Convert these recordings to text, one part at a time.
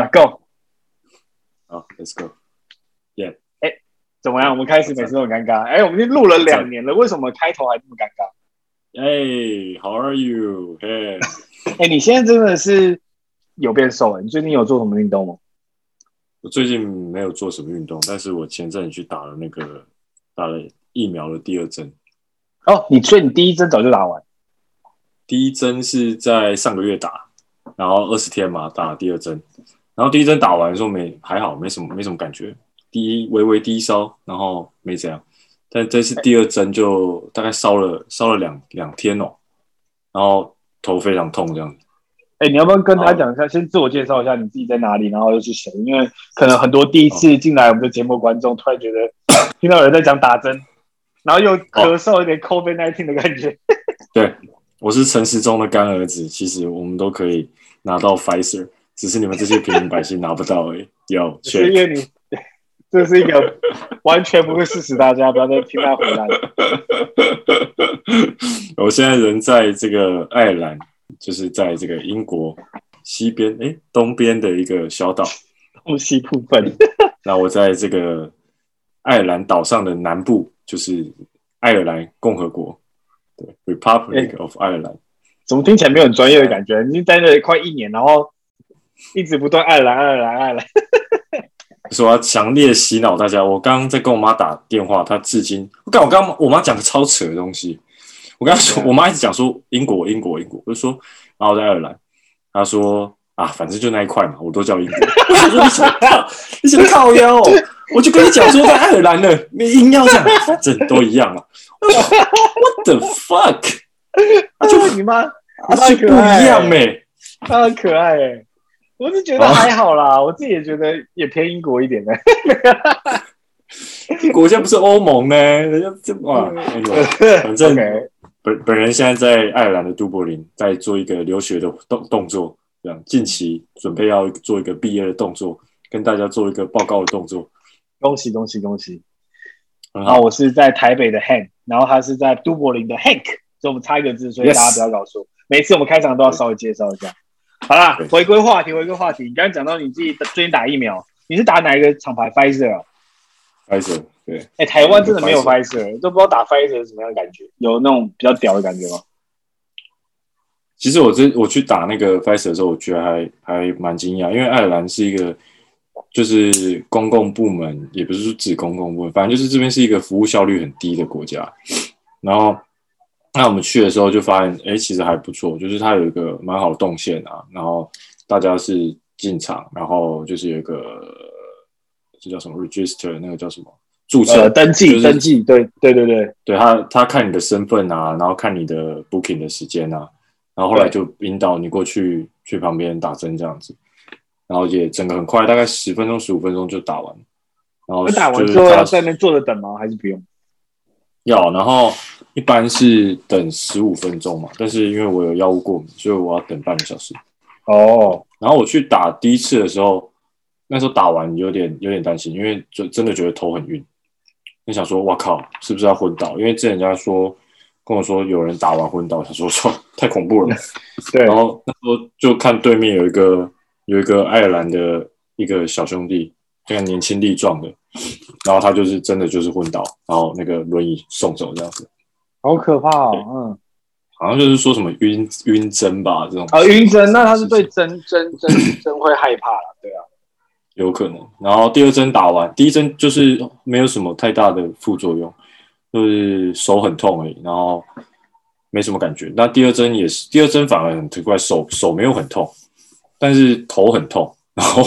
了，Go！好，Let's go。Yeah，哎，怎么样？我们开始每次都很尴尬。哎，我们已经录了两年了，为什么开头还这么尴尬？哎，How are you？嘿，哎，你现在真的是有变瘦了？你最近有做什么运动吗？我最近没有做什么运动，但是我前阵子去打了那个打了疫苗的第二针。哦，你所以你第一针早就打完？第一针是在上个月打，然后二十天嘛打了第二针，然后第一针打完的时候没还好，没什么没什么感觉，第一微微低烧，然后没怎样，但这次第二针就大概烧了烧了两两天哦，然后头非常痛这样子。哎，你要不要跟大家讲一下，先自我介绍一下你自己在哪里，然后又是谁？因为可能很多第一次进来我们的节目观众突然觉得听到有人在讲打针，然后又咳嗽，有点 COVID-19 的感觉。对。我是陈时中的干儿子，其实我们都可以拿到 Pfizer，只是你们这些平民百姓拿不到而已。有，是因为你，这是一个完全不会事实，大家不要再听他回来了。我现在人在这个爱尔兰，就是在这个英国西边，哎，东边的一个小岛，东西部分。那我在这个爱尔兰岛上的南部，就是爱尔兰共和国。对，Republic of Ireland，怎么听起来没有很专业的感觉？你待了快一年，然后一直不断爱尔兰、爱尔兰、爱尔兰。说要强烈洗脑大家。我刚刚在跟我妈打电话，她至今我刚我刚我妈讲个超扯的东西。我跟她说，我妈一直讲说英国、英国、英国，我就说，然后在爱尔兰，她说啊，反正就那一块嘛，我都叫英国。我想说你想靠，你想靠腰，我就跟你讲说在爱尔兰呢，你硬要这样，反正都一样嘛。What the fuck？啊，就是你妈，啊，就不一样呗，他很可爱哎，我是觉得还好啦，我自己也觉得也偏英国一点的。国家不是欧盟呢，人家这哇，反正 本本人现在在爱尔兰的都柏林，在做一个留学的动动作，这样近期准备要做一个毕业的动作，跟大家做一个报告的动作。恭喜恭喜恭喜！然后我是在台北的 Hank，然后他是在都柏林的 Hank，所以我们差一个字，所以大家不要搞错。每次我们开场都要稍微介绍一下。好啦，回归话题，回归话题。你刚刚讲到你自己最近打疫苗，你是打哪一个厂牌？Pfizer 啊？Pfizer 对。哎、欸，台湾真的没有 Pfizer，都不知道打 Pfizer 是什么样的感觉，有那种比较屌的感觉吗？其实我这我去打那个 Pfizer 的时候，我觉得还还蛮惊讶，因为爱尔兰是一个。就是公共部门，也不是说指公共部门，反正就是这边是一个服务效率很低的国家。然后，那我们去的时候就发现，哎，其实还不错，就是它有一个蛮好的动线啊。然后大家是进场，然后就是有一个这叫什么 register，那个叫什么注册、呃、登记、就是、登记，对对对对，对他他看你的身份啊，然后看你的 booking 的时间啊，然后后来就引导你过去去旁边打针这样子。然后也整个很快，大概十分钟、十五分钟就打完。然后打完之后要在那坐着等吗？还是不用？要，然后一般是等十五分钟嘛。但是因为我有药物过敏，所以我要等半个小时。哦。然后我去打第一次的时候，那时候打完有点有点担心，因为就真的觉得头很晕。你想说，哇靠，是不是要昏倒？因为之前人家说跟我说有人打完昏倒，想说说太恐怖了。对。然后那时候就看对面有一个。有一个爱尔兰的一个小兄弟，非常年轻力壮的，然后他就是真的就是昏倒，然后那个轮椅送走这样子，好可怕哦，嗯，好像就是说什么晕晕针吧这种，啊晕针，那他是对针针针 针会害怕了，对啊，有可能。然后第二针打完，第一针就是没有什么太大的副作用，就是手很痛而已，然后没什么感觉。那第二针也是，第二针反而很奇怪，手手没有很痛。但是头很痛，然后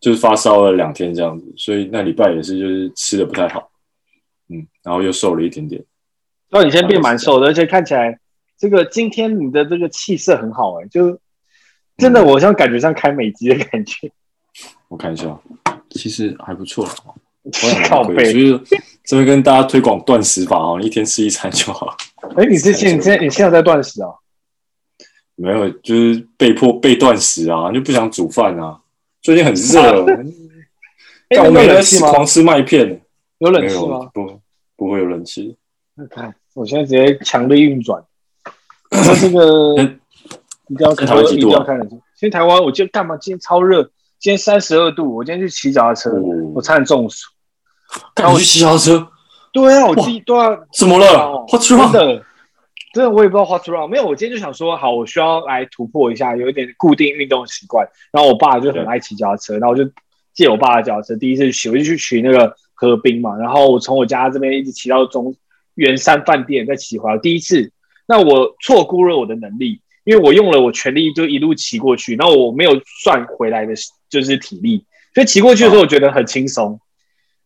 就是发烧了两天这样子，所以那礼拜也是就是吃的不太好，嗯，然后又瘦了一点点。哦，你现在变蛮瘦的，而且看起来这个今天你的这个气色很好哎、欸，就真的我像感觉像开美肌的感觉。我看一下，其实还不错 我。靠背，就是这边跟大家推广断食法哦，一天吃一餐就好。哎、欸，你之前你现在你现在在断食啊？没有，就是被迫被断食啊，就不想煮饭啊。最近很热，但我没冷气吗？狂吃麦片，有冷气吗？不，不会有冷气。你看，我现在直接强力运转。这个，你知道台湾几度啊？现在台湾，我今天干嘛？今天超热，今天三十二度，我今天去骑脚踏车，哦、我差点中暑。然后我去骑脚踏车？对啊，我自己对啊。怎么了？What's wrong？真的，真的我也不知道 What's wrong。没有，我今天就想说，好，我需要来突破一下，有一点固定运动习惯。然后我爸就很爱骑脚踏车，然后我就借我爸的脚踏车，第一次骑，我就去骑那个河滨嘛。然后我从我家这边一直骑到中圆山饭店，在骑回来。第一次，那我错估了我的能力。因为我用了我全力就一路骑过去，然后我没有算回来的就是体力，所以骑过去的时候我觉得很轻松。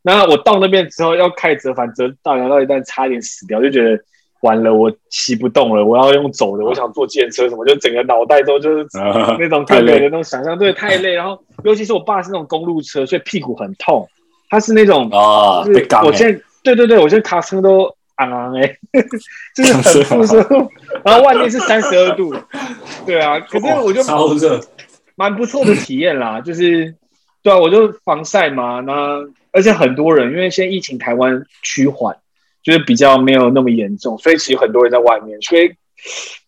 那我到那边之后要开折返，折到然后一旦差点死掉，就觉得完了，我骑不动了，我要用走的，我想坐计程车什么，就整个脑袋都就是 那种特别的那种想象，对，太累。然后尤其是我爸是那种公路车，所以屁股很痛。他是那种啊，我现在对对对，我现在卡车都。昂哎，就是很负热，然后外面是三十二度，对啊，可是我就超热，蛮不错的体验啦，就是对啊，我就防晒嘛，那而且很多人，因为现在疫情台湾趋缓，就是比较没有那么严重，所以其实很多人在外面，所以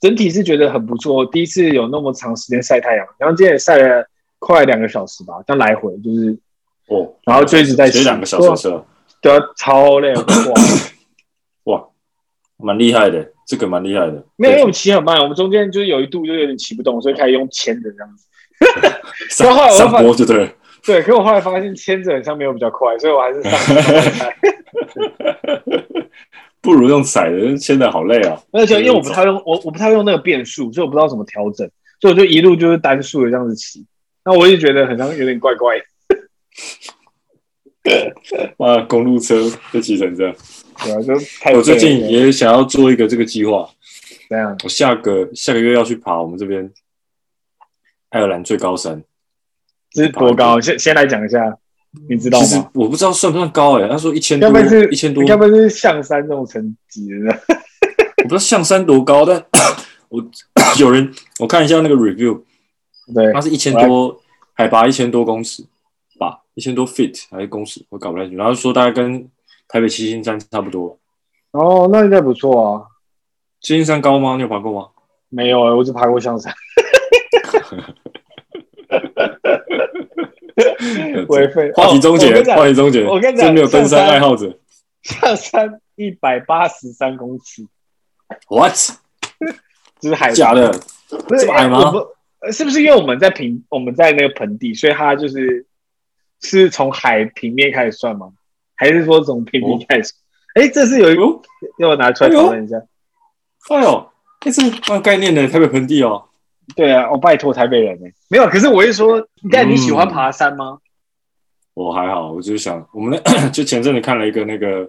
整体是觉得很不错。第一次有那么长时间晒太阳，然后今天也晒了快两个小时吧，这样来回就是哦，然后就一直在骑两个小时车，对啊，超累哇。蛮厉害的，这个蛮厉害的。没有，因为我们骑很慢，我们中间就是有一度就有点骑不动，所以开始用牵的这样子。然后来我上坡就对。对，可我后来发现牵着好像没有比较快，所以我还是上。不如用踩的，牵的好累啊。而且因为我不太用，我我不太用那个变速，所以我不知道怎么调整，所以我就一路就是单速的这样子骑。那我也觉得好像有点怪怪的。哇，公路车就骑成这样。对啊，就我最近也想要做一个这个计划。这样，我下个下个月要去爬我们这边爱尔兰最高山。这是多高？先先来讲一下，你知道吗？其实我不知道算不算高哎、欸。他说一千多，一千多，要不是象山那种层级的？我不知道象山多高，但 我 有人我看一下那个 review，对，它是一千多，海拔一千多公尺吧，一千多 feet 还是公尺？我搞不太清楚。然后说大概跟台北七星山差不多哦，那应该不错啊。七星山高吗？你有爬过吗？没有哎、欸，我只爬过象山。违废。话题终结，话题终结。我跟你讲，真没有登山爱好者。象山一百八十三公尺。What？这是海假的？这么矮吗？是不是因为我们在平，我们在那个盆地，所以它就是是从海平面开始算吗？还是说从平地开始？哎、哦，这是有一个，要我拿出来讨论一下。哎呦，这是蛮有概念的台北盆地哦。对啊，我拜托台北人呢。没有，可是我是说，你看你喜欢爬山吗？我还好，我就是想，我们那 就前阵子看了一个那个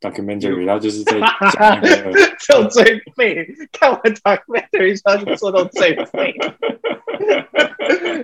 documentary，他就是在讲那个 就最废，看完 documentary 他就做到最废，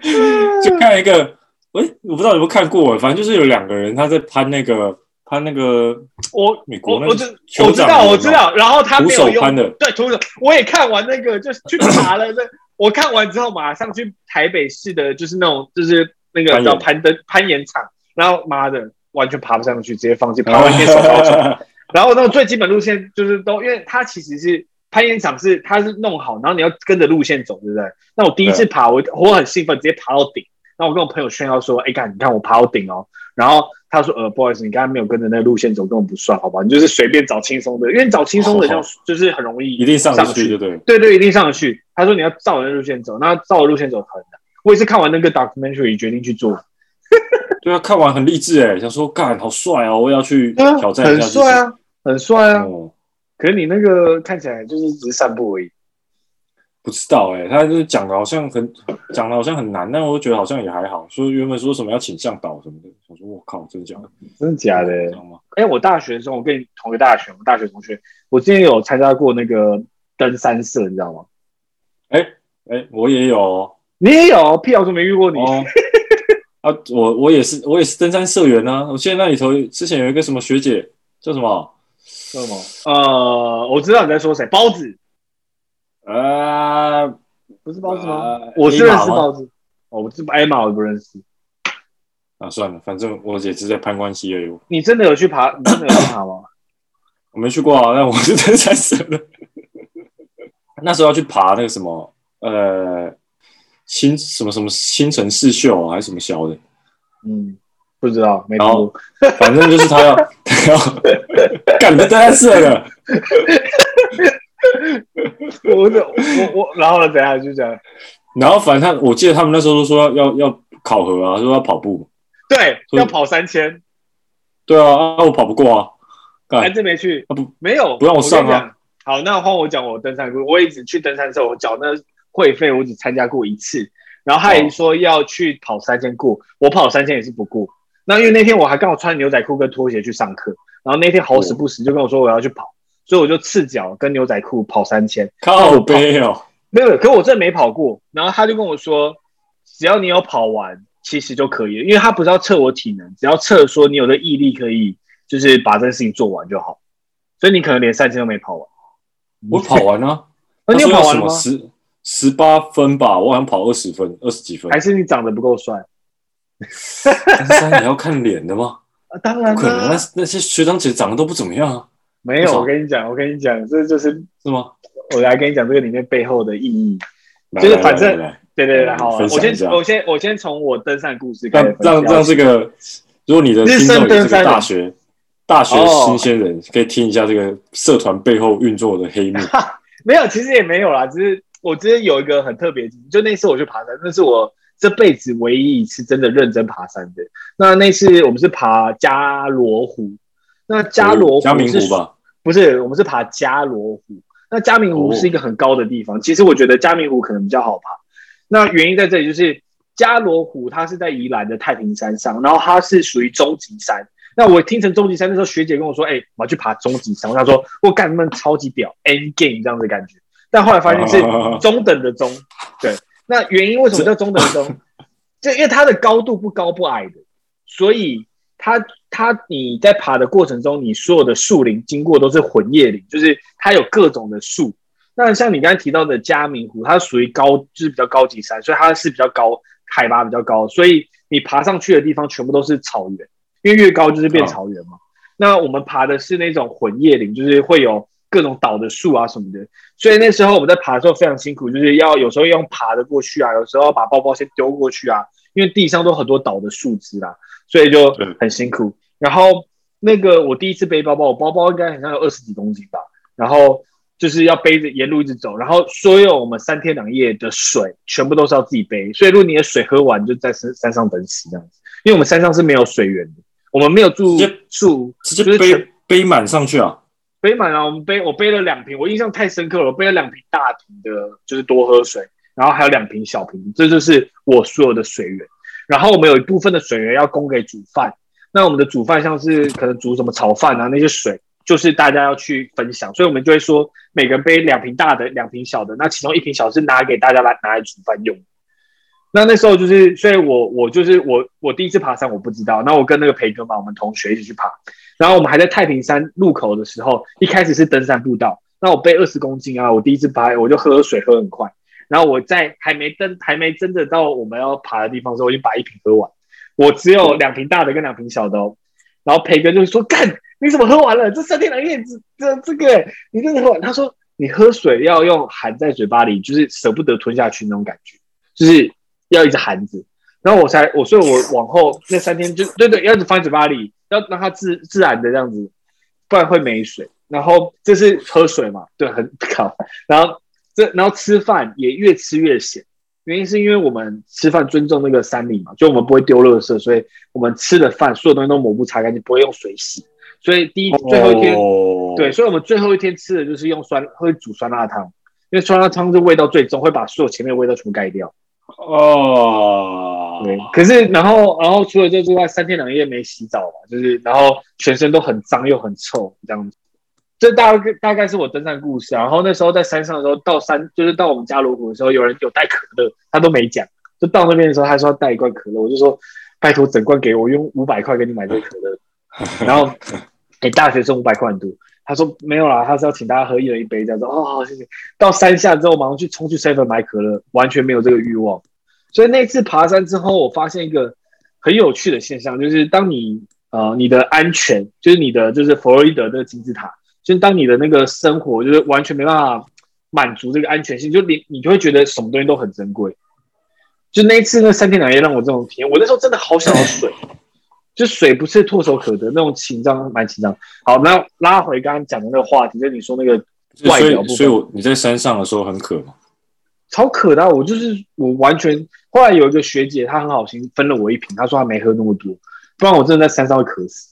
就看一个。喂，我不知道有没有看过，反正就是有两个人他在攀那个攀那个我美国那个，我我知道我知道，然后他没有用徒手攀的，对徒手，我也看完那个就是去爬了 那，我看完之后马上去台北市的，就是那种就是那个叫攀登攀岩场，然后妈的完全爬不上去，直接放弃，爬完先手高脚，然后那个最基本路线就是都，因为它其实是攀岩场是它是弄好，然后你要跟着路线走，对不对？那我第一次爬，我我很兴奋，直接爬到顶。那我跟我朋友炫耀说：“哎，看，你看我爬到顶哦。”然后他说：“呃，不好意思，你刚才没有跟着那个路线走，根本不算，好吧？你就是随便找轻松的，因为你找轻松的就就是很容易一定上得去，对对对对，一定上得去。”他说：“你要照那路线走，那照路线走很难。”我也是看完那个 documentary 决定去做。对啊，看完很励志哎，想说干好帅哦，我要去挑战一下。很帅啊，很帅啊。可是你那个看起来就是只是散步而已。不知道哎、欸，他就是讲的好像很讲的好像很难，但我觉得好像也还好。说原本说什么要请向导什么的，我说我靠，真的假的？真的假的？哎、欸，我大学的时候，我跟你同一个大学，我们大学同学，我之前有参加过那个登山社，你知道吗？哎哎、我也有，你也有？屁，我都没遇过你？哦、啊，我我也是，我也是登山社员啊。我记得那里头之前有一个什么学姐叫什么？叫什么？呃，我知道你在说谁，包子。呃，不是包子吗？呃、我是认识包子，哦，我是艾玛，我不认识。啊，算了，反正我也是在攀关系而已。你真的有去爬？你真的有去爬吗？我没去过啊，但我是登山社的。那时候要去爬那个什么，呃，新什么什么新城四秀啊，还是什么小的？嗯，不知道，没听过。反正就是他要他要 干的太色了。我我我，然后呢？怎样？就这样。然后反正他，我记得他们那时候都说要要要考核啊，说要跑步。对，要跑三千。对啊，啊我跑不过啊。还真没去啊？不，没有，不让我上啊。好，那换我讲我登山故事。我一直去登山的时候，我缴那会费，我只参加过一次。然后他也说要去跑三千过，我跑三千也是不过。那因为那天我还刚好穿牛仔裤跟拖鞋去上课，然后那天好死不死就跟我说我要去跑，所以我就赤脚跟牛仔裤跑三千。靠背哦，没有，可我真的没跑过。然后他就跟我说，只要你有跑完，其实就可以了，因为他不是要测我体能，只要测说你有的毅力可以，就是把这件事情做完就好。所以你可能连三千都没跑完。我跑完了，那你有跑完吗？十十八分吧，我好像跑二十分，二十几分。还是你长得不够帅？登山你要看脸的吗？啊，当然。不可能，那那些学长姐长得都不怎么样啊。没有，我跟你讲，我跟你讲，这就是是吗？我来跟你讲这个里面背后的意义，就是反正对对对，好，我先我先我先从我登山故事开始，让让这个，如果你的听众也是个大学。大学新鲜人可以听一下这个社团背后运作的黑幕。没有，其实也没有啦，只是我之前有一个很特别，就那次我去爬山，那是我这辈子唯一一次真的认真爬山的。那那次我们是爬加罗湖，那加罗湖吧？不是，我们是爬加罗湖。那嘉明湖是一个很高的地方，其实我觉得嘉明湖可能比较好爬。那原因在这里，就是加罗湖它是在宜兰的太平山上，然后它是属于中级山。那我听成终极山那时候，学姐跟我说：“哎、欸，我要去爬终极山。”我想说：“我干，那超级屌，end game 这样的感觉。”但后来发现是 中等的中，对。那原因为什么叫中等的中？就因为它的高度不高不矮的，所以它它你在爬的过程中，你所有的树林经过都是混叶林，就是它有各种的树。那像你刚才提到的嘉明湖，它属于高，就是比较高级山，所以它是比较高，海拔比较高，所以你爬上去的地方全部都是草原。因为越高就是变草原嘛，哦、那我们爬的是那种混叶林，就是会有各种倒的树啊什么的，所以那时候我们在爬的时候非常辛苦，就是要有时候用爬的过去啊，有时候要把包包先丢过去啊，因为地上都很多倒的树枝啊，所以就很辛苦。然后那个我第一次背包包，我包包应该好像有二十几公斤吧，然后就是要背着沿路一直走，然后所有我们三天两夜的水全部都是要自己背，所以如果你的水喝完，就在山山上等死这样子，因为我们山上是没有水源的。我们没有住宿，直接背背满上去啊！背满了，我们背我背了两瓶，我印象太深刻了。我背了两瓶大瓶的，就是多喝水，然后还有两瓶小瓶，这就是我所有的水源。然后我们有一部分的水源要供给煮饭，那我们的煮饭像是可能煮什么炒饭啊，那些水就是大家要去分享，所以我们就会说每个人背两瓶大的，两瓶小的，那其中一瓶小是拿给大家来拿来煮饭用。那那时候就是，所以我我就是我我第一次爬山，我不知道。那我跟那个培哥嘛，我们同学一起去爬。然后我们还在太平山路口的时候，一开始是登山步道。那我背二十公斤啊，我第一次爬，我就喝水喝很快。然后我在还没登，还没真的到我们要爬的地方的时候，我就把一瓶喝完。我只有两瓶大的跟两瓶小的哦。然后培哥就说：“干，你怎么喝完了？这三天两夜，这这这个你真的喝完？”他说：“你喝水要用含在嘴巴里，就是舍不得吞下去那种感觉，就是。”要一直含着，然后我才我，所以我往后那三天就对对，要一直放在嘴巴里，要让它自自然的这样子，不然会没水。然后这是喝水嘛，对，很靠。然后这然后吃饭也越吃越咸，原因是因为我们吃饭尊重那个山林嘛，就我们不会丢垃圾，所以我们吃的饭所有东西都抹布擦干净，不会用水洗。所以第一最后一天，哦、对，所以我们最后一天吃的就是用酸会煮酸辣汤，因为酸辣汤是味道最重，会把所有前面的味道全部盖掉。哦，对，可是然后然后除了这之外，三天两夜没洗澡嘛，就是然后全身都很脏又很臭这样子。这大概大概是我登山故事。啊然后那时候在山上的时候，到山就是到我们家罗湖的时候，有人有带可乐，他都没讲。就到那边的时候，他说要带一罐可乐，我就说拜托整罐给我，用五百块给你买这个可乐。然后给大学生五百块很多。他说没有啦，他是要请大家喝一人一杯，这样子。哦，好，谢谢。到山下之后，马上去冲去 seven 买可乐，完全没有这个欲望。所以那次爬山之后，我发现一个很有趣的现象，就是当你呃你的安全，就是你的就是弗洛伊德的金字塔，就是当你的那个生活就是完全没办法满足这个安全性，就你你就会觉得什么东西都很珍贵。就那一次那三天两夜让我这种体验，我那时候真的好想要水，就水不是唾手可得那种紧张，蛮紧张。好，那拉回刚刚讲的那个话题，就是你说那个外表部分，所以，所以我你在山上的时候很渴吗？超渴的，我就是我完全。后来有一个学姐，她很好心分了我一瓶，她说她没喝那么多，不然我真的在山上会渴死。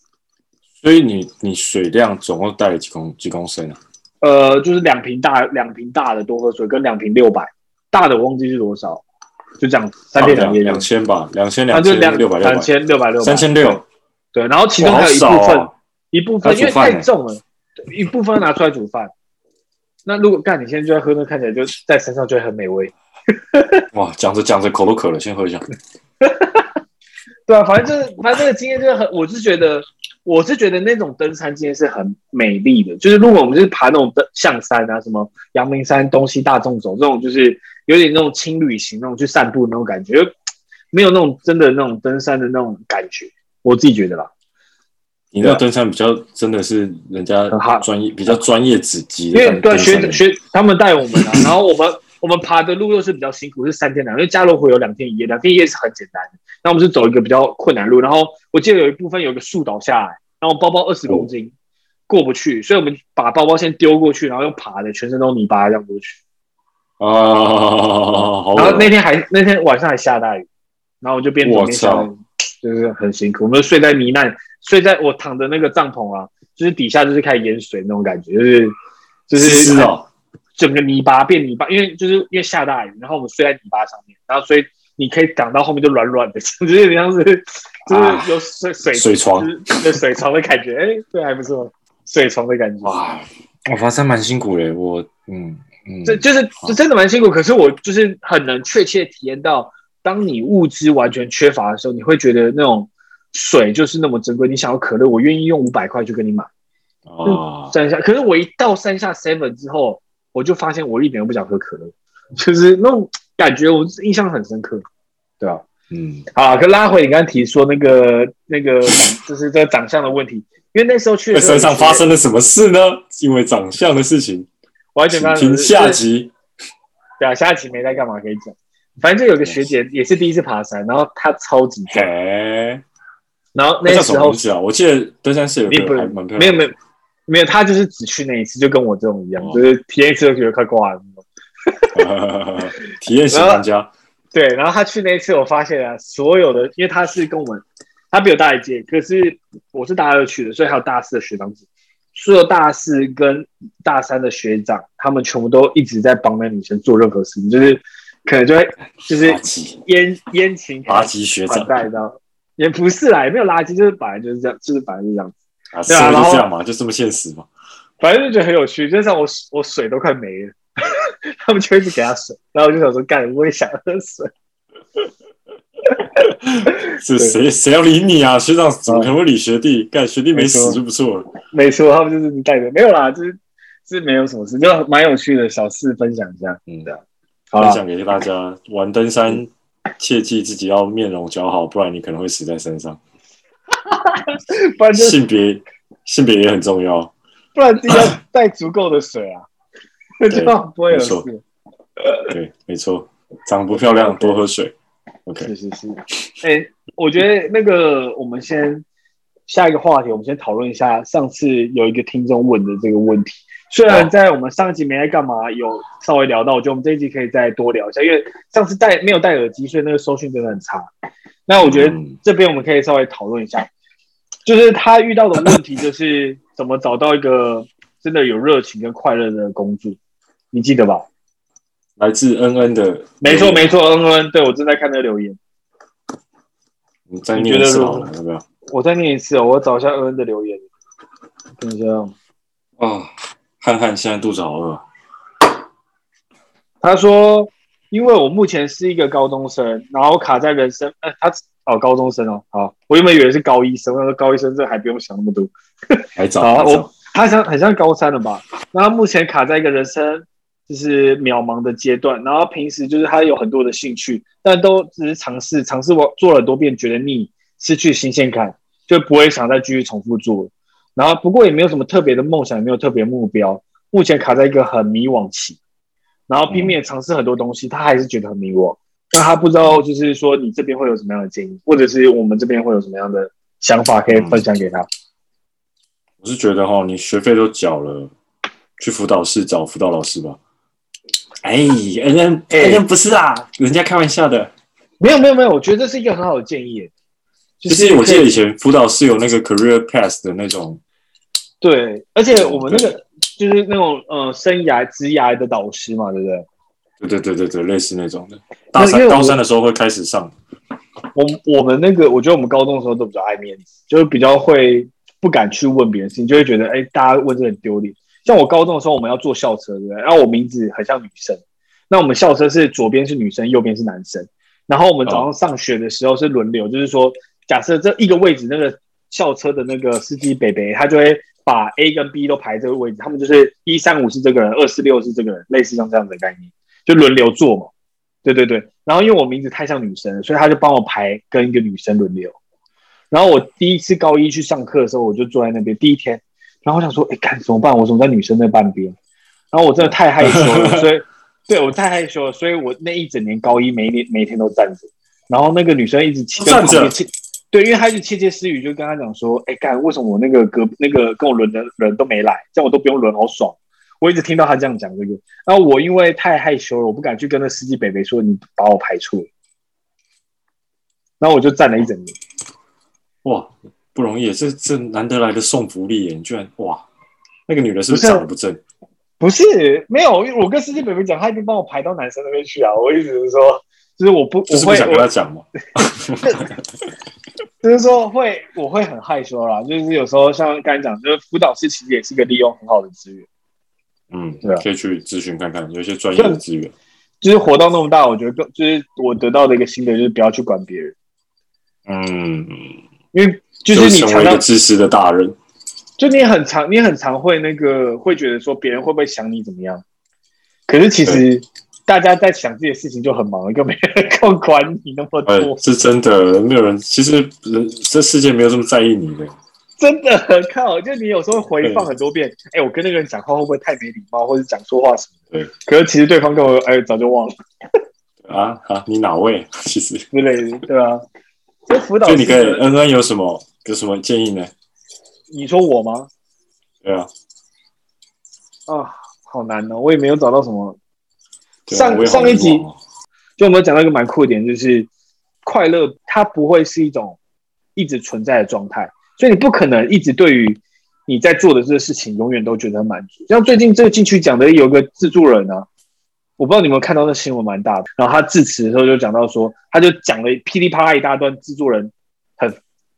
所以你你水量总共带了几公几公升啊？呃，就是两瓶大两瓶大的多喝水，跟两瓶六百大的我忘记是多少，就这样三天两夜两千吧，两千两千六百两千六百六三千六对，然后其中还有一部分一部分因为太重了，一部分拿出来煮饭。那如果干你现在就在喝，那看起来就在山上就会很美味。哇，讲着讲着口都渴了，先喝一下。对啊，反正就是，反正这个经验就是很，我是觉得，我是觉得那种登山经验是很美丽的。就是如果我们是爬那种登象山啊，什么阳明山东西大纵走这种，就是有点那种轻旅行那种去散步那种感觉，没有那种真的那种登山的那种感觉。我自己觉得啦。你那登山比较真的是人家专业，比较专业子级的，因为对学学他们带我们啊，然后我们我们爬的路又是比较辛苦，是三天两，因为加罗湖有两天一夜，两天一夜是很简单的，那我们是走一个比较困难路，然后我记得有一部分有个树倒下来，然后包包二十公斤过不去，所以我们把包包先丢过去，然后又爬的全身都泥巴这样过去。啊，然后那天还那天晚上还下大雨，然后我就边走边下，就是很辛苦，我们睡在糜烂。睡在我躺的那个帐篷啊，就是底下就是开始淹水那种感觉，就是就是是哦，整个泥巴变泥巴，因为就是因为下大雨，然后我们睡在泥巴上面，然后所以你可以挡到后面就软软的，就是有点像是就是有水、啊、水水床的水床的感觉，哎、欸，对，还不错，水床的感觉。哇，我爬山蛮辛苦的，我嗯嗯，这就是这真的蛮辛苦，可是我就是很能确切体验到，当你物资完全缺乏的时候，你会觉得那种。水就是那么珍贵，你想要可乐，我愿意用五百块去跟你买。哦，山下，可是我一到山下 seven 之后，我就发现我一点都不想喝可乐，就是那种感觉，我印象很深刻，对吧？嗯，好，可拉回你刚刚提说那个那个，就是这个长相的问题，因为那时候去山上发生了什么事呢？因为长相的事情，完全听下集。对啊，下集没在干嘛可以讲，反正就有个学姐也是第一次爬山，然后她超级壮。然后那时候啊，我记得登山是有个还蛮漂亮的，没有没有没有，他就是只去那一次，就跟我这种一样，哦、就是体验一次就觉得快挂了。体验型玩家，对，然后他去那一次，我发现啊，所有的，因为他是跟我们，他比我大一届，可是我是大二去的，所以还有大四的学长姐，所有大四跟大三的学长，他们全部都一直在帮那女生做任何事情，就是可能就会就是烟烟情，垃圾学长你知道。也不是啦，也没有垃圾，就是本来就是这样，就是本来就是这样子啊，对啊，然后这样嘛，就这么现实嘛。反正就觉得很有趣，就像我我水都快没了，他们就一直给他水，然后我就想说，干，我也想喝水。是谁谁要理你啊？学长怎么可能会理学弟？干学弟没死就不错了。没错，他们就是你带的，没有啦，就是是没有什么事，就蛮有趣的小事分享一下，嗯的，分享给大家玩登山。切记自己要面容姣好，不然你可能会死在山上。不然就性别性别也很重要，不然自己要带足够的水啊，这样不会有事。对，没错，长不漂亮多喝水。OK，是是是。哎、欸，我觉得那个我们先下一个话题，我们先讨论一下上次有一个听众问的这个问题。虽然在我们上一集没在干嘛，有稍微聊到，我觉得我们这一集可以再多聊一下，因为上次戴没有戴耳机，所以那个收讯真的很差。那我觉得这边我们可以稍微讨论一下，就是他遇到的问题，就是怎么找到一个真的有热情跟快乐的工作，你记得吧？来自恩恩的，没错没错，恩恩，对，我正在看那个留言。你再念一次好了，要不要？我再念一次哦，我找一下恩恩的留言，等一下啊。汉汉现在肚子好饿。他说：“因为我目前是一个高中生，然后卡在人生……呃，他哦，高中生哦，好，我原本以为是高一生，我说高一生这还不用想那么多，还早。好，我他像很像高三了吧？那他目前卡在一个人生就是渺茫的阶段，然后平时就是他有很多的兴趣，但都只是尝试，尝试我做了很多遍，觉得腻，失去新鲜感，就不会想再继续重复做了。”然后，不过也没有什么特别的梦想，也没有特别目标。目前卡在一个很迷惘期，然后拼命尝试很多东西，他还是觉得很迷惘。那他不知道，就是说你这边会有什么样的建议，或者是我们这边会有什么样的想法可以分享给他？嗯、我是觉得哈，你学费都缴了，去辅导室找辅导老师吧。哎，人家人家不是啊，人家开玩笑的。没有没有没有，我觉得这是一个很好的建议。就是我记得以前辅导室有那个 career path 的那种。对，而且我们那个就是那种呃生涯职涯的导师嘛，对不对？对对对对对，类似那种的。大三高三的时候会开始上。我我们那个，我觉得我们高中的时候都比较爱面子，就是比较会不敢去问别人事情，就会觉得哎，大家问这很丢脸。像我高中的时候，我们要坐校车，对不对？然后我名字很像女生，那我们校车是左边是女生，右边是男生。然后我们早上上学的时候是轮流，哦、就是说，假设这一个位置那个校车的那个司机北北，他就会把 A 跟 B 都排这个位置，他们就是一三五是这个人，二四六是这个人，类似像这样子的概念。就轮流坐嘛，对对对。然后因为我名字太像女生，所以他就帮我排跟一个女生轮流。然后我第一次高一去上课的时候，我就坐在那边。第一天，然后我想说，哎，干怎么办？我怎么在女生那半边？然后我真的太害羞了，所以对我太害羞了，所以我那一整年高一每一年每天都站着。然后那个女生一直站着，对，因为她一直窃窃私语，就跟他讲说，哎，干为什么我那个隔那个跟我轮的人都没来，这样我都不用轮，好爽。我一直听到他这样讲这个，然后我因为太害羞了，我不敢去跟那司机北北说你把我排错，然后我就站了一整年。哇，不容易，这这难得来的送福利耶！你居然哇，那个女的是不是长得不正？不是，不是，没有，我跟司机北北讲，他已经帮我排到男生那边去啊。我意思是说，就是我不，我会想跟他讲嘛？就是说会，我会很害羞啦。就是有时候像刚才讲，就是辅导室其实也是一个利用很好的资源。嗯，对啊，可以去咨询看看，有一些专业的资源。就是活到那么大，我觉得更就是我得到的一个心得就是不要去管别人。嗯，因为就是你成为一个自私的大人，就你很常你很常会那个会觉得说别人会不会想你怎么样？可是其实大家在想这些事情就很忙，又没人够管你那么多。是真的，没有人，其实人这世界没有这么在意你的。真的很靠，就你有时候回放很多遍，哎、欸，我跟那个人讲话会不会太没礼貌，或者讲错话什么的？对，可是其实对方跟我哎、欸、早就忘了。啊 啊，你哪位？其实之类的，对啊。这辅导，就你可以恩恩有什么有什么建议呢？你说我吗？对啊。啊，好难哦，我也没有找到什么。上上一集就我们讲到一个蛮酷的点，就是快乐它不会是一种一直存在的状态。所以你不可能一直对于你在做的这个事情永远都觉得满足。像最近这个进去讲的有个制作人啊，我不知道你们看到那新闻蛮大的。然后他致辞的时候就讲到说，他就讲了噼里啪啦一大段制作人很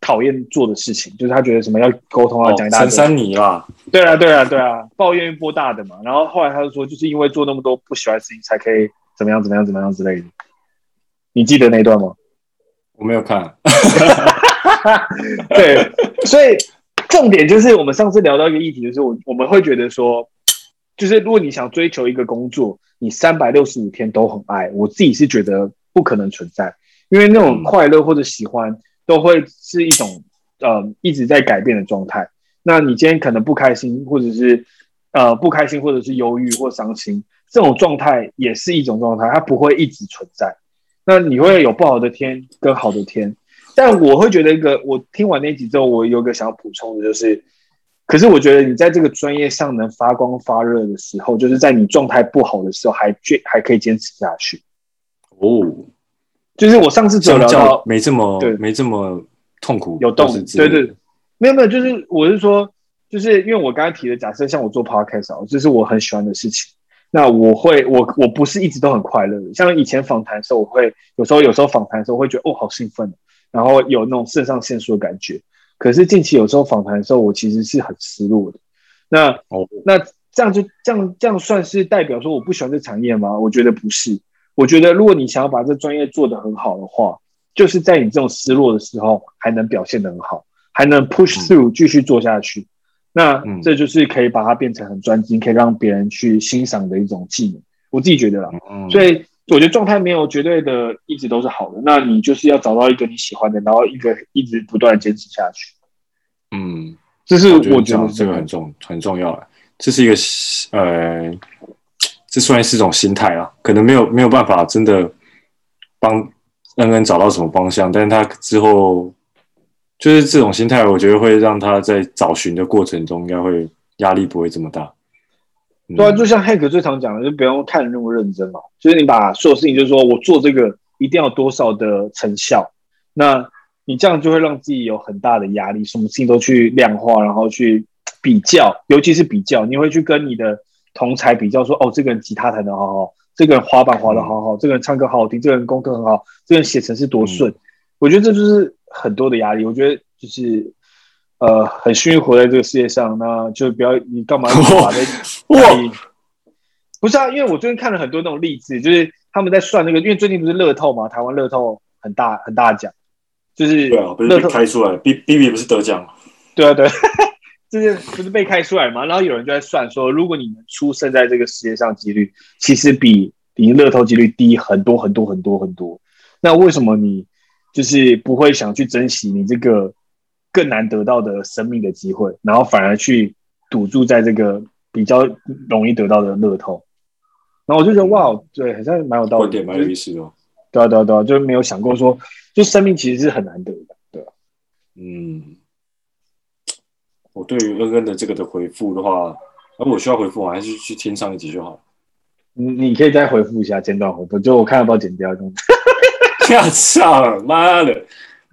讨厌做的事情，就是他觉得什么要沟通啊，讲一大堆。陈珊妮啦，对啊，对啊，对啊，抱怨一波大的嘛。然后后来他就说，就是因为做那么多不喜欢的事情，才可以怎么样怎么样怎么样之类的。你记得那段吗？我没有看。对，所以重点就是我们上次聊到一个议题，就是我我们会觉得说，就是如果你想追求一个工作，你三百六十五天都很爱，我自己是觉得不可能存在，因为那种快乐或者喜欢都会是一种呃一直在改变的状态。那你今天可能不开心，或者是呃不开心，或者是忧郁或伤心，这种状态也是一种状态，它不会一直存在。那你会有不好的天跟好的天。但我会觉得一个，我听完那集之后，我有个想要补充的，就是，可是我觉得你在这个专业上能发光发热的时候，就是在你状态不好的时候，还坚还可以坚持下去。哦，就是我上次只有聊到没这么对，没这么痛苦，有动力，对对，没有没有，就是我是说，就是因为我刚才提的假设，像我做 podcast，啊这是我很喜欢的事情，那我会我我不是一直都很快乐的，像以前访谈的时候，我会有时候有时候访谈的时候，我会觉得哦，好兴奋。然后有那种肾上腺素的感觉，可是近期有时候访谈的时候，我其实是很失落的。那哦，那这样就这样这样算是代表说我不喜欢这产业吗？我觉得不是。我觉得如果你想要把这专业做得很好的话，就是在你这种失落的时候，还能表现得很好，还能 push through 继续做下去。那这就是可以把它变成很专精，可以让别人去欣赏的一种技能。我自己觉得啦，所以。我觉得状态没有绝对的一直都是好的，那你就是要找到一个你喜欢的，然后一个一直不断坚持下去。嗯，这是我觉得，我觉得这个很重很重要了。这是一个呃，这算是一种心态啊，可能没有没有办法真的帮恩恩找到什么方向，但是他之后就是这种心态，我觉得会让他在找寻的过程中，应该会压力不会这么大。嗯、对啊，就像 Hank 最常讲的，就不用看那么认真嘛。就是你把所有事情，就是说我做这个一定要多少的成效，那你这样就会让自己有很大的压力，什么事情都去量化，然后去比较，尤其是比较，你会去跟你的同才比较说，哦，这个人吉他弹得好好。这个人滑板滑得好好，嗯、这个人唱歌好好听，这个人功课很好，这个人写程式多顺，嗯、我觉得这就是很多的压力。我觉得就是呃，很幸运活在这个世界上，那就不要你干嘛 把那哇，不是啊，因为我最近看了很多那种例子，就是他们在算那个，因为最近不是乐透嘛，台湾乐透很大很大奖，就是对啊，不是被开出来，B B B 不是得奖吗，对啊对。就是不是被开出来嘛？然后有人就在算说，如果你们出生在这个世界上，几率其实比赢乐透几率低很多很多很多很多。那为什么你就是不会想去珍惜你这个更难得到的生命的机会，然后反而去赌注在这个比较容易得到的乐透？然后我就觉得哇，对，好像蛮有道理，蛮有意思哦。对啊，对啊，对啊，就是没有想过说，就生命其实是很难得的，对吧？嗯。我对于恩恩的这个的回复的话，如果我需要回复，我还是去听上一集就好。你你可以再回复一下，简短回复，就我看要不要剪掉。太差了，妈的！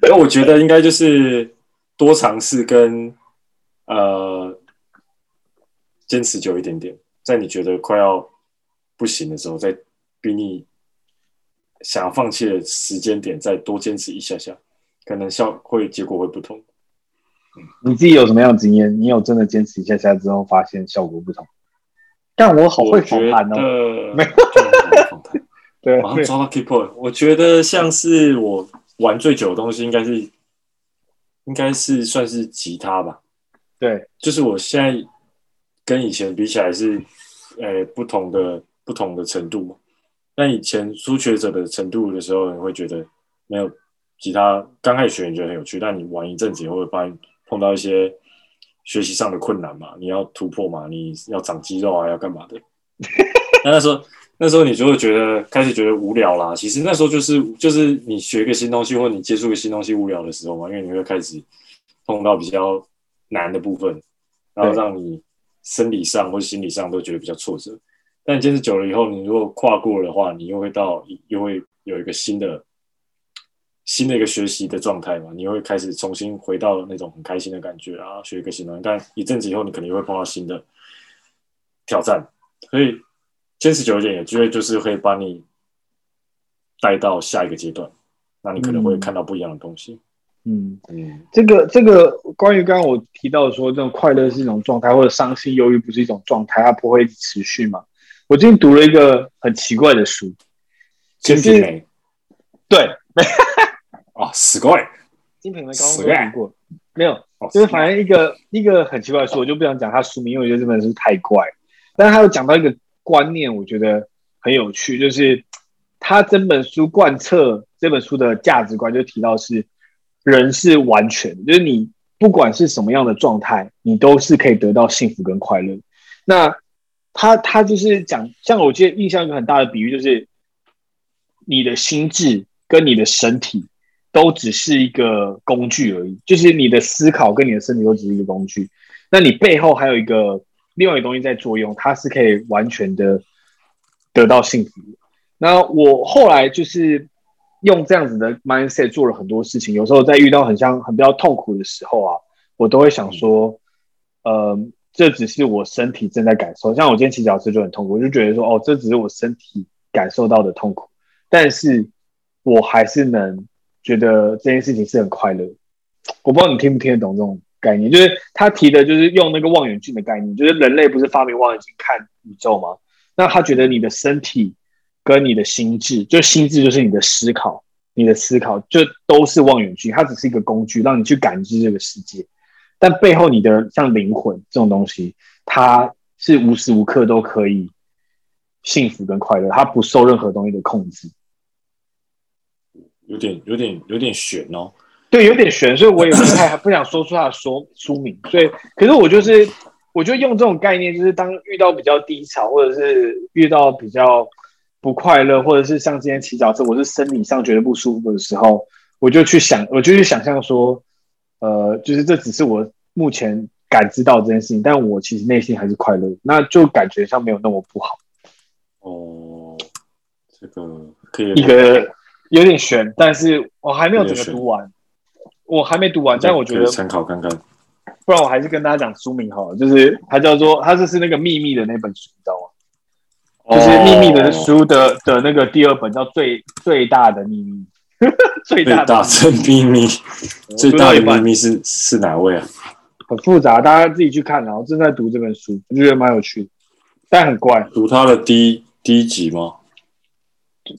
那我觉得应该就是多尝试跟呃坚持久一点点，在你觉得快要不行的时候，再比你想要放弃的时间点再多坚持一下下，可能效会结果会不同。你自己有什么样的经验？你有真的坚持一下下之后，发现效果不同？但我好会访谈哦，没有访谈，对，马上抓到 key point。我觉得像是我玩最久的东西，应该是应该是算是吉他吧。对，就是我现在跟以前比起来是，呃，不同的不同的程度嘛。但以前初学者的程度的时候，你会觉得没有吉他刚开始学，你觉得很有趣，但你玩一阵子以后会发现。碰到一些学习上的困难嘛，你要突破嘛，你要长肌肉啊，要干嘛的？那那时候，那时候你就会觉得开始觉得无聊啦。其实那时候就是就是你学一个新东西，或者你接触个新东西无聊的时候嘛，因为你会开始碰到比较难的部分，然后让你生理上或者心理上都觉得比较挫折。但坚持久了以后，你如果跨过的话，你又会到又会有一个新的。新的一个学习的状态嘛，你会开始重新回到那种很开心的感觉啊，学一个新东西。但一阵子以后，你肯定会碰到新的挑战，所以坚持久一点，有机会就是会把你带到下一个阶段。那你可能会看到不一样的东西。嗯嗯，这个这个关于刚刚我提到说，这种快乐是一种状态，或者伤心忧郁不是一种状态，它不会持续嘛？我最近读了一个很奇怪的书，《金瓶梅》。对。哦，死怪！金瓶梅刚刚没读过，没有，就是反正一个一个很奇怪的书，我就不想讲它书名，因为我觉得这本书太怪。但是他有讲到一个观念，我觉得很有趣，就是他整本书贯彻这本书的价值观，就提到是人是完全，就是你不管是什么样的状态，你都是可以得到幸福跟快乐。那他他就是讲，像我记得印象一个很大的比喻，就是你的心智跟你的身体。都只是一个工具而已，就是你的思考跟你的身体都只是一个工具。那你背后还有一个另外一个东西在作用，它是可以完全的得到幸福。那我后来就是用这样子的 mindset 做了很多事情。有时候在遇到很像很比较痛苦的时候啊，我都会想说，呃，这只是我身体正在感受。像我今天骑脚车就很痛苦，我就觉得说，哦，这只是我身体感受到的痛苦，但是我还是能。觉得这件事情是很快乐，我不知道你听不听得懂这种概念。就是他提的，就是用那个望远镜的概念，就是人类不是发明望远镜看宇宙吗？那他觉得你的身体跟你的心智，就心智就是你的思考，你的思考就都是望远镜，它只是一个工具，让你去感知这个世界。但背后你的像灵魂这种东西，它是无时无刻都可以幸福跟快乐，它不受任何东西的控制。有点有点有点悬哦，对，有点悬，所以我也不太 不想说出他的说书名。所以，可是我就是，我就用这种概念，就是当遇到比较低潮，或者是遇到比较不不快乐，或者是像今天起早车，我是生理上觉得不舒服的时候，我就去想，我就去想象说，呃，就是这只是我目前感知到这件事情，但我其实内心还是快乐，那就感觉上没有那么不好。哦，这个可以一个有点悬，但是我还没有整个读完，我还没读完，但我觉得参考看看。不然我还是跟大家讲书名好了，就是它叫做它就是那个秘密的那本书，你知道吗？就是秘密的书的、oh. 的那个第二本叫最最大的秘密，最大的秘密，最大的秘密是是哪位啊？很复杂，大家自己去看。然后正在读这本书，我觉得蛮有趣的，但很怪。读它的第一第一集吗？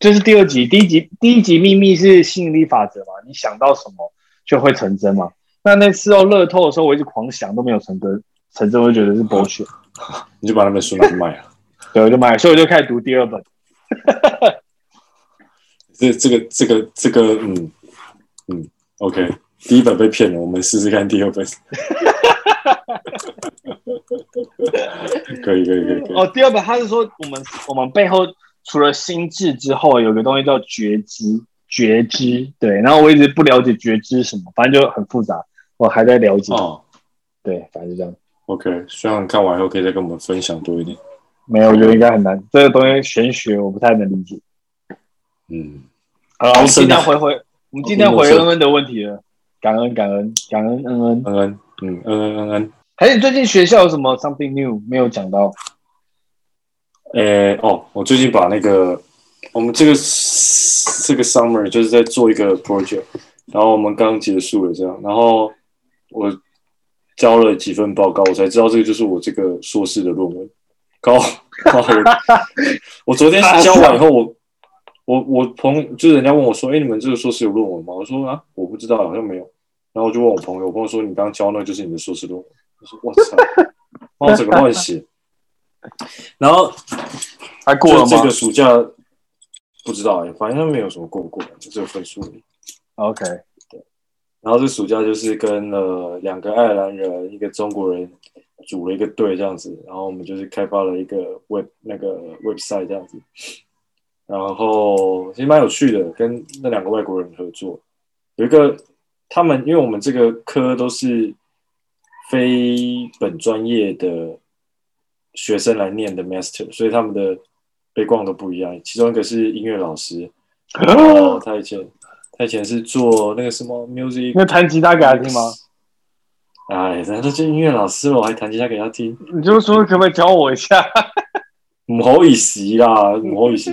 这是第二集，第一集第一集秘密是吸引力法则嘛？你想到什么就会成真嘛？那那次哦乐透的时候，我一直狂想都没有成真，成真我就觉得是剥削，你就把那本书拿去卖了。对，我就买，所以我就开始读第二本。这、这个、这个、这个，嗯嗯，OK，第一本被骗了，我们试试看第二本。可以，可以，可以，可以。哦，第二本他是说，我们我们背后除了心智之后，有个东西叫觉知，觉知。对，然后我一直不了解觉知什么，反正就很复杂，我还在了解。哦，对，反正就这样。OK，希望看完以后可以再跟我们分享多一点。没有，我觉得应该很难。这个东西玄学，我不太能理解。嗯，好，我们尽量回回，我们今天回恩恩的问题了。感恩，感恩，感恩，恩恩，恩恩，嗯，恩恩，恩恩。还是最近学校有什么 something new 没有讲到？诶，哦，我最近把那个我们这个这个 summer 就是在做一个 project，然后我们刚结束了这样，然后我交了几份报告，我才知道这个就是我这个硕士的论文。高高，我昨天交完以后，我我我朋友就是人家问我说：“哎、欸，你们这个硕士有论文吗？”我说：“啊，我不知道，好像没有。”然后我就问我朋友，我朋友说：“你刚交那个就是你的硕士论文。”我说：“我操，我整个乱写。” 然后还过了吗？这个暑假不知道哎、欸，反正没有什么过不过，就这个分数。OK，对。然后这暑假就是跟了两个爱尔兰人，一个中国人。组了一个队这样子，然后我们就是开发了一个 web 那个 website 这样子，然后其实蛮有趣的，跟那两个外国人合作，有一个他们因为我们这个科都是非本专业的学生来念的 master，所以他们的 background 都不一样。其中一个是音乐老师，然后他以前他以前是做那个什么 music，那弹吉他给他听吗？哎，人家都是音乐老师了，我还弹吉他给他听。你就说可不可以教我一下？不好意思啦，不好意思。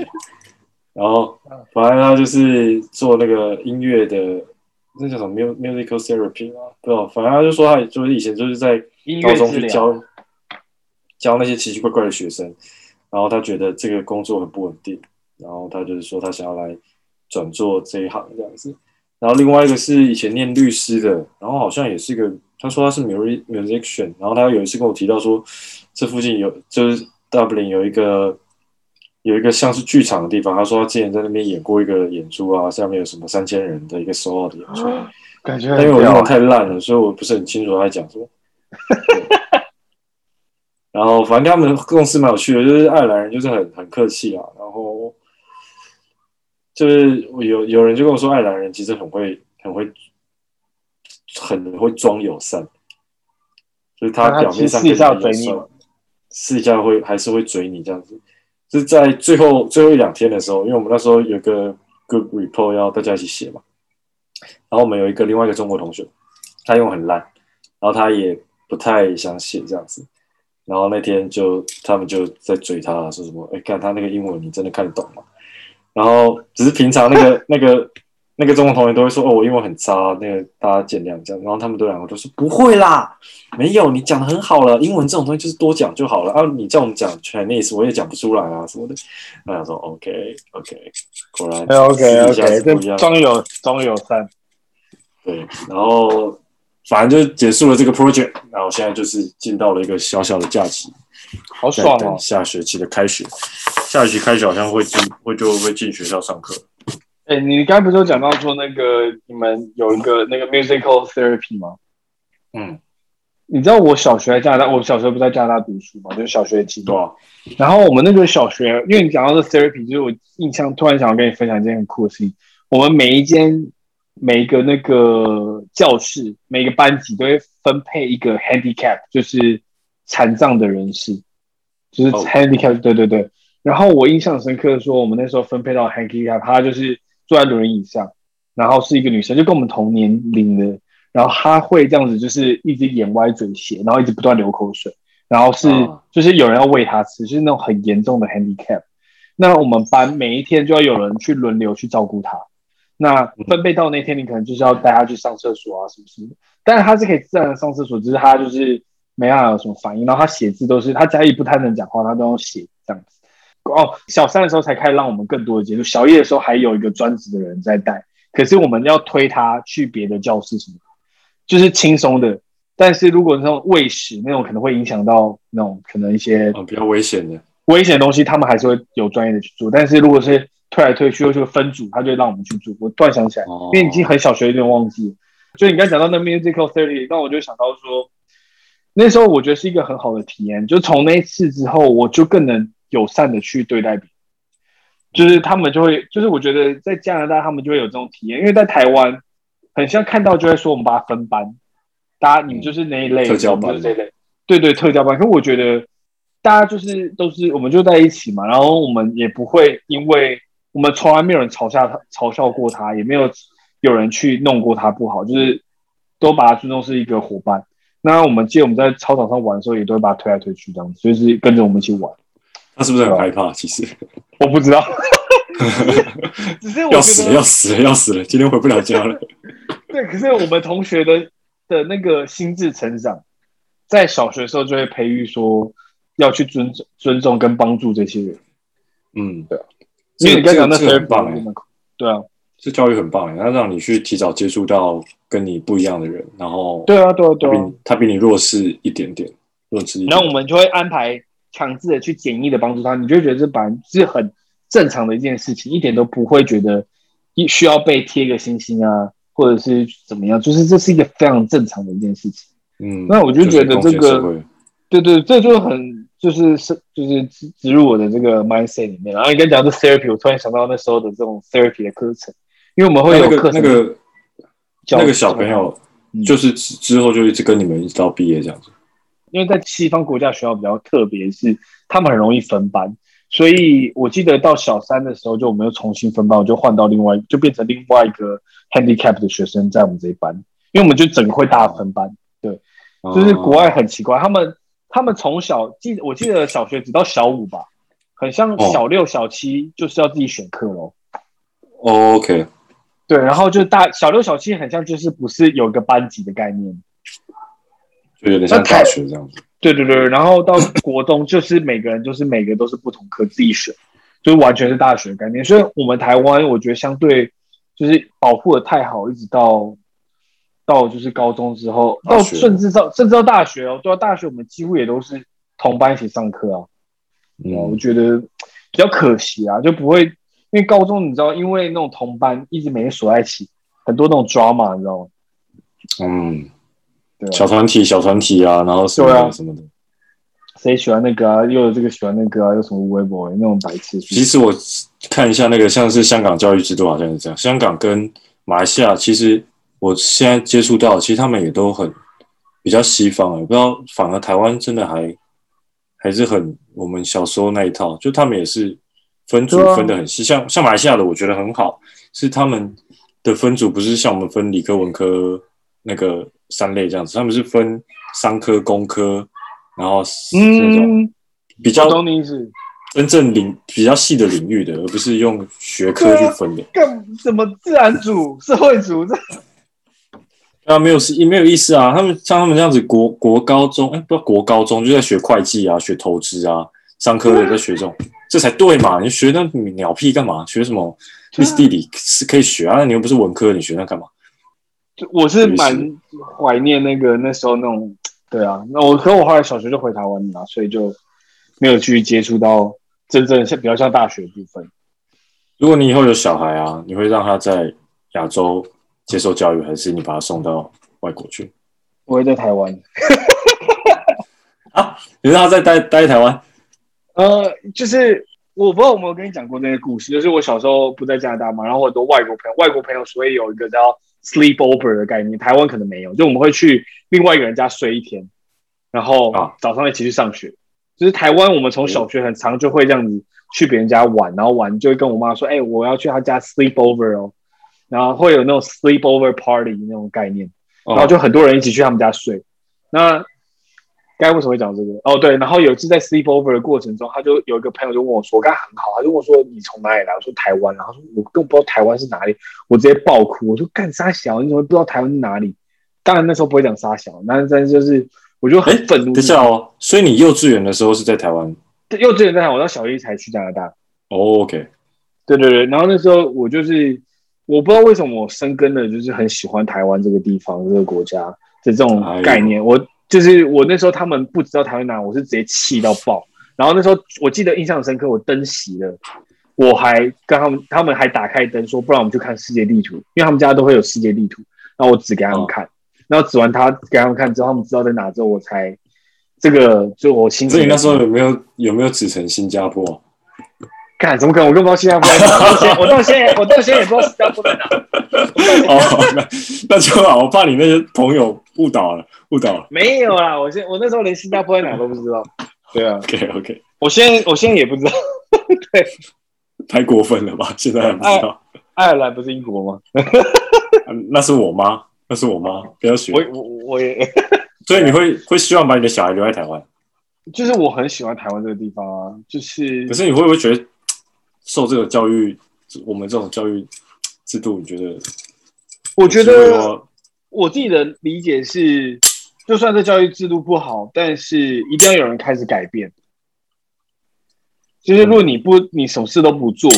然后反正他就是做那个音乐的，那叫什么 musical therapy 嘛，不知道。反正他就说他就是以前就是在高中去教教那些奇奇怪怪的学生，然后他觉得这个工作很不稳定，然后他就是说他想要来转做这一行这样子。然后另外一个是以前念律师的，然后好像也是一个。他说他是 musician，然后他有一次跟我提到说，这附近有就是 Dublin 有一个有一个像是剧场的地方。他说他之前在那边演过一个演出啊，下面有什么三千人的一个 solo 的演出，感觉。但因为我英文太烂了，所以我不是很清楚他在讲什么。然后反正他们公司蛮有趣的，就是爱尔兰人就是很很客气啊，然后就是有有人就跟我说，爱尔兰人其实很会很会。很会装友善，就是他表面上跟你友善，私底下会还是会嘴你这样子。就是在最后最后一两天的时候，因为我们那时候有个 group report 要大家一起写嘛，然后我们有一个另外一个中国同学，他用很烂，然后他也不太想写这样子，然后那天就他们就在追他说什么，哎，看他那个英文你真的看得懂吗？然后只是平常那个那个。那个中国同学都会说：“哦，我英文很差，那个大家见谅这样。”然后他们都两个都说：“不会啦，没有，你讲的很好了。英文这种东西就是多讲就好了。啊，你叫我们讲 Chinese，我也讲不出来啊什么的。”然后说：“OK，OK，果然，OK，OK，这装有装有三。”对，然后反正就结束了这个 project，然后现在就是进到了一个小小的假期，好爽哦！下学期的开学，下学期开学好像会进，会就会进学校上课。哎、欸，你刚才不是有讲到说那个你们有一个那个 musical therapy 吗？嗯，你知道我小学在加拿大，我小时候不在加拿大读书嘛，就是小学期对啊。然后我们那个小学，因为你讲到这 therapy，就是我印象突然想要跟你分享一件很酷的事情。我们每一间每一个那个教室，每个班级都会分配一个 handicap，就是残障的人士，就是 handicap，、oh. 对对对。然后我印象深刻的说，我们那时候分配到 handicap，她就是坐在轮椅上，然后是一个女生，就跟我们同年龄的。然后他会这样子，就是一直眼歪嘴斜，然后一直不断流口水，然后是就是有人要喂他吃，就是那种很严重的 handicap。那我们班每一天就要有人去轮流去照顾他。那分配到那天，你可能就是要带他去上厕所啊，什么什么？但是他是可以自然的上厕所，只是他就是没办法有什么反应。然后他写字都是他家里不太能讲话，他都要写这样子。哦，小三的时候才开始让我们更多的接触，小一的时候还有一个专职的人在带，可是我们要推他去别的教室什么。就是轻松的，但是如果那种喂食那种可能会影响到那种可能一些比较危险的危险的东西，他们还是会有专业的去做。但是如果是推来推去又是分组，他就让我们去住。我突然想起来，因为已经很小学有点忘记了。所以你刚讲到那 musical therapy，那我就想到说，那时候我觉得是一个很好的体验。就从那一次之后，我就更能友善的去对待别人。就是他们就会，就是我觉得在加拿大他们就会有这种体验，因为在台湾。很像看到就会说我们把它分班，大家你们就是那一类，特教班类，对对特教班。可我觉得大家就是都是我们就在一起嘛，然后我们也不会因为我们从来没有人嘲笑他，嘲笑过他，也没有有人去弄过他不好，就是都把他尊重是一个伙伴。那我们记得我们在操场上玩的时候，也都会把他推来推去这样子，就是跟着我们一起玩。他是不是很害怕？其实我不知道。只是要死了，要死了，要死了！今天回不了家了。对，可是我们同学的的那个心智成长，在小学的时候就会培育说要去尊重、尊重跟帮助这些人。嗯，对啊，因为你刚刚讲那很棒哎，对啊，这教育很棒哎，他让你去提早接触到跟你不一样的人，然后对啊，对啊，对啊，他比你弱势一点点，弱势一点。然后我们就会安排强制的去简易的帮助他，你就觉得这本来是很。正常的一件事情，一点都不会觉得一需要被贴个星星啊，或者是怎么样，就是这是一个非常正常的一件事情。嗯，那我就觉得这个，对对，这就很就是是就是植植入我的这个 mindset 里面。然后你刚讲这 therapy，我突然想到那时候的这种 therapy 的课程，因为我们会有课程那个那个那个小朋友，就是之后就一直跟你们一直到毕业这样子。因为在西方国家学校比较特别，是他们很容易分班。所以我记得到小三的时候，就我们又重新分班，我就换到另外，就变成另外一个 handicap 的学生在我们这一班，因为我们就整个会大分班。对，就是国外很奇怪，他们他们从小记，我记得小学只到小五吧，很像小六小七就是要自己选课喽。OK，对，然后就大小六小七很像就是不是有个班级的概念，就有点像大学这样子。对对对，然后到国中就是每个人就是每个都是不同科自己选，就是完全是大学的概念。所以我们台湾我觉得相对就是保护的太好，一直到到就是高中之后，到甚至到甚至到大学哦，到大学我们几乎也都是同班一起上课啊。嗯，我觉得比较可惜啊，就不会因为高中你知道，因为那种同班一直每天锁在一起，很多那种 drama 你知道吗？嗯。对小团体，小团体啊，然后什么什么的，谁喜欢那个啊？又有这个喜欢那个啊？又什么微博那种白痴？其实我看一下那个，像是香港教育制度好像是这样。香港跟马来西亚，其实我现在接触到，其实他们也都很比较西方。我不知道，反而台湾真的还还是很我们小时候那一套，就他们也是分组分的很细。像像马来西亚的，我觉得很好，是他们的分组不是像我们分理科文科那个。三类这样子，他们是分商科、工科，然后那种比较真正领比较细的领域的，而不是用学科去分的。干什么自然组、社会组这？啊，没有也没有意思啊。他们像他们这样子国，国国高中，哎，不知道国高中就在学会计啊，学投资啊，商科的在学这种，这才对嘛？你学那鸟屁干嘛？学什么历史地理是可以学啊，你又不是文科，你学那干嘛？我是蛮怀念那个那时候那种，对啊，那我可我后来小学就回台湾了，所以就没有去接触到真正像比较像大学的部分。如果你以后有小孩啊，你会让他在亚洲接受教育，还是你把他送到外国去？我会在台湾。你知道他在待待台湾？呃，就是我不知道我有没有跟你讲过那个故事，就是我小时候不在加拿大嘛，然后很多外国朋友，外国朋友所以有一个叫 sleep over 的概念，台湾可能没有，就我们会去另外一个人家睡一天，然后早上一起去上学。啊、就是台湾，我们从小学很长就会这样子去别人家玩，然后玩就会跟我妈说，哎、欸，我要去他家 sleep over 哦，然后会有那种 sleep over party 那种概念，然后就很多人一起去他们家睡，那。该为什么会讲这个？哦，对，然后有一次在 sleep over 的过程中，他就有一个朋友就问我说：“我刚才很好。”他就问我说：“你从哪里来？”我说：“台湾。”然后说：“我根本不知道台湾是哪里。”我直接爆哭，我说：“干啥小？你怎么不知道台湾是哪里？”当然那时候不会讲沙小，但是就是我就很愤怒。等一下哦，所以你幼稚园的时候是在台湾？对，幼稚园在台湾，我到小一才去加拿大。Oh, OK，对对对，然后那时候我就是我不知道为什么我生根的就是很喜欢台湾这个地方这个国家的这种概念，哎、我。就是我那时候，他们不知道台湾哪，我是直接气到爆。然后那时候我记得印象深刻，我登熄了，我还跟他们，他们还打开灯说，不然我们去看世界地图，因为他们家都会有世界地图。然后我指给他们看，哦、然后指完他给他们看之后，他们知道在哪之后，我才这个就我心里。所以那时候有没有有没有指成新加坡？干怎么可能？我更不知道新加坡。我到现在，我到现在也不知道新加坡在哪。哦，那那就好。我怕你那些朋友误导了，误导了。没有啦，我现我那时候连新加坡在哪都不知道。对啊，OK OK。我现在我现在也不知道。对，太过分了吧？现在还不知道。爱尔兰不是英国吗？那是我妈，那是我妈。不要学。我我我也。所以你会会希望把你的小孩留在台湾？就是我很喜欢台湾这个地方啊，就是。可是你会不会觉得？受这个教育，我们这种教育制度，你觉得？我觉得我自己的理解是，就算这教育制度不好，但是一定要有人开始改变。就是如果你不，你什么事都不做，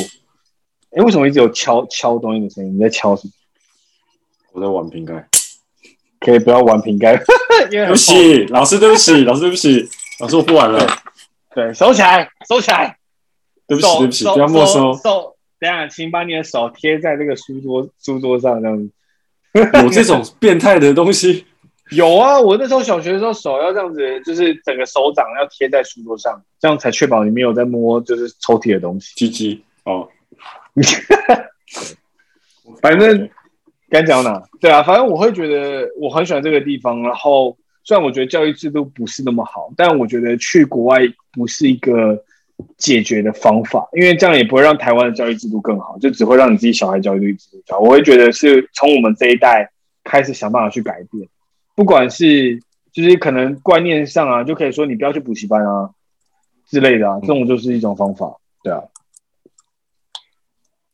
哎，为什么一直有敲敲东西的声音？你在敲什么？我在玩瓶盖。可以不要玩瓶盖。对不起，老师，对不起，老师，对不起，老师，我不玩了。对，收起来，收起来。对不起，对不起，不要没收。手，等下，请把你的手贴在这个书桌书桌上，这样子。有这种变态的东西？有啊，我那时候小学的时候，手要这样子，就是整个手掌要贴在书桌上，这样才确保你没有在摸，就是抽屉的东西。鸡鸡哦，反正该讲哪？对啊，反正我会觉得我很喜欢这个地方。然后，虽然我觉得教育制度不是那么好，但我觉得去国外不是一个。解决的方法，因为这样也不会让台湾的教育制度更好，就只会让你自己小孩教育制度好。我会觉得是从我们这一代开始想办法去改变，不管是就是可能观念上啊，就可以说你不要去补习班啊之类的啊，这种就是一种方法，对啊。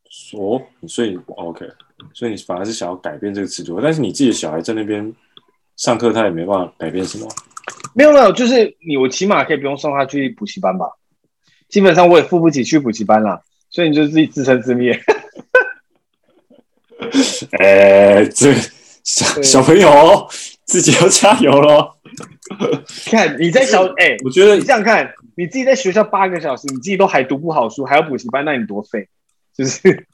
说，所以 OK，所以你反而是想要改变这个制度，但是你自己的小孩在那边上课，他也没办法改变什么。没有没有，就是你我起码可以不用送他去补习班吧。基本上我也付不起去补习班了，所以你就自己自生自灭。哎、欸，这小小朋友自己要加油喽！看你在小哎，欸、我觉得你这样看，你自己在学校八个小时，你自己都还读不好书，还要补习班，那你多废？就是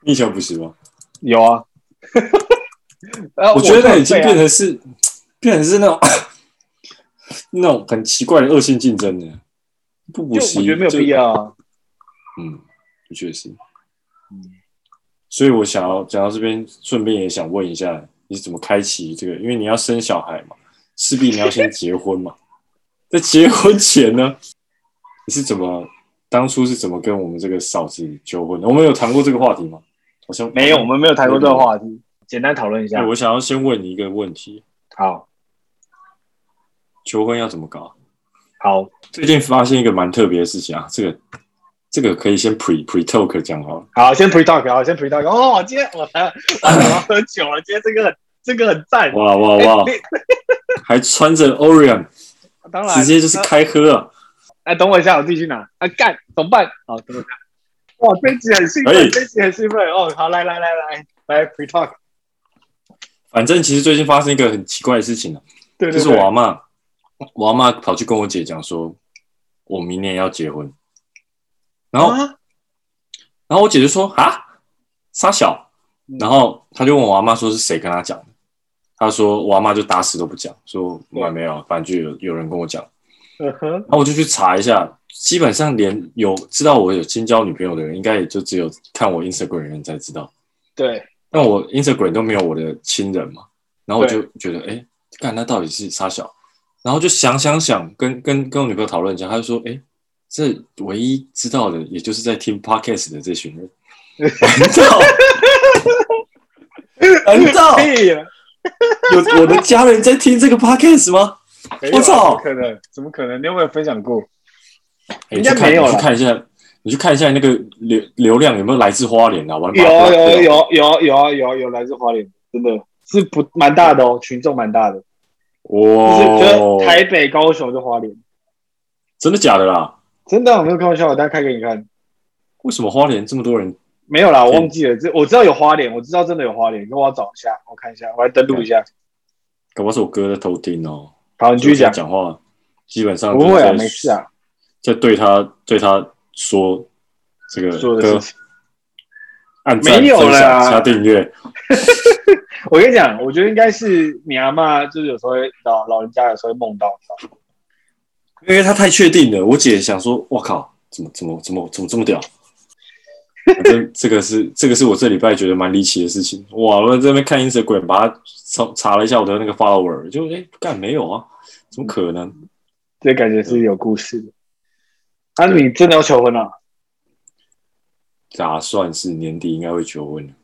你以前有补习吗？有啊。我觉得已经变成是，变成是那种 那种很奇怪的恶性竞争的。不补习，我觉得没有必要啊。嗯，确实。嗯，所以我想要讲到这边，顺便也想问一下，你是怎么开启这个？因为你要生小孩嘛，势必你要先结婚嘛。在结婚前呢，你是怎么当初是怎么跟我们这个嫂子求婚的？我们有谈过这个话题吗？好像没有，我们没有谈过这个话题。简单讨论一下。我想要先问你一个问题。好，求婚要怎么搞？好，最近发现一个蛮特别的事情啊，这个这个可以先 pre pre talk 讲好了。好，先 pre talk，好，先 pre talk。哦，今天我来我要喝酒了，今天这个很这个很赞。哇哇哇！还穿着 Orion，当然直接就是开喝啊！哎，等我一下，我自己去拿。啊，干，怎么办？好，等我一下。哇，这集很兴奋，这集很兴奋。哦，好，来来来来来 pre talk。反正其实最近发生一个很奇怪的事情了，对，就是我阿嬷。我阿妈跑去跟我姐讲说，我明年要结婚，然后，啊、然后我姐就说啊，傻小，然后她就问我阿妈说是谁跟她讲的，他说我阿妈就打死都不讲，说我还没有，反正就有有人跟我讲，嗯哼，然后我就去查一下，基本上连有知道我有新交女朋友的人，应该也就只有看我 Instagram 的人才知道。对，但我 Instagram 都没有我的亲人嘛，然后我就觉得，哎，干那到底是傻小？然后就想想想，跟跟跟我女朋友讨论一下，她就说，哎，这唯一知道的，也就是在听 Podcast 的这群人。难道？难道？有我的家人在听这个 Podcast 吗？我操！可能？怎么可能？你有没有分享过？应该没有。你去看一下，你去看一下那个流流量有没有来自花莲啊？有有有有有有有来自花莲，真的是不蛮大的哦，群众蛮大的。哇！就是台北、高雄就花莲，真的假的啦？真的，我没有开玩笑，我等下开给你看。为什么花莲这么多人？没有啦，我忘记了。这我知道有花莲，我知道真的有花莲，那我要找一下，我看一下，我来登录一下。搞不好是我哥在偷听哦。好，你继续讲。讲话基本上不会啊，没事啊。在对他对他说这个说的事情，按赞、没有了啊、加订阅。我跟你讲，我觉得应该是你阿妈，就是有时候老老人家有时候会梦到，因为他太确定了。我姐想说，我靠，怎么怎么怎么怎么这么屌？这这个是这个是我这礼拜觉得蛮离奇的事情。哇！我在这边看 Instagram，把它查查了一下我的那个 follower，就哎，干没有啊？怎么可能？这感觉是有故事的。那、啊、你真的要求婚了？打算是年底应该会求婚